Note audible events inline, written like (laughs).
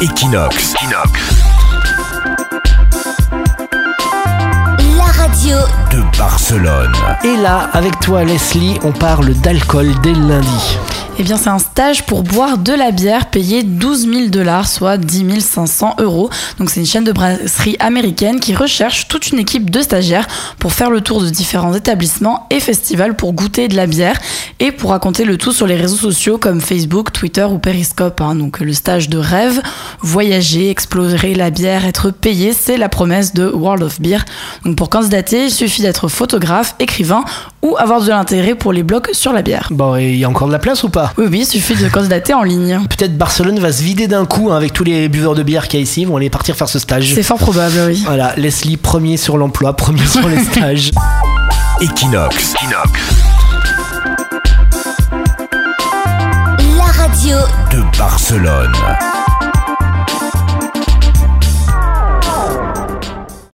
Equinox. La radio De Barcelone. Et là, avec toi Leslie, on parle d'alcool dès le lundi. Eh bien, c'est un stage pour boire de la bière payé 12 000 dollars, soit 10 500 euros. Donc, c'est une chaîne de brasserie américaine qui recherche toute une équipe de stagiaires pour faire le tour de différents établissements et festivals pour goûter de la bière et pour raconter le tout sur les réseaux sociaux comme Facebook, Twitter ou Periscope. hein. Donc, le stage de rêve, voyager, explorer la bière, être payé, c'est la promesse de World of Beer. Donc, pour candidater, il suffit d'être photographe, écrivain ou avoir de l'intérêt pour les blogs sur la bière. Bon, et il y a encore de la place ou pas? Oui, oui, il suffit de candidater en ligne. (laughs) Peut-être Barcelone va se vider d'un coup hein, avec tous les buveurs de bière qu'il y a ici, ils vont aller partir faire ce stage. C'est fort probable, oui. Voilà, Leslie, premier sur l'emploi, premier sur les (laughs) stages. Equinox. La radio De Barcelone.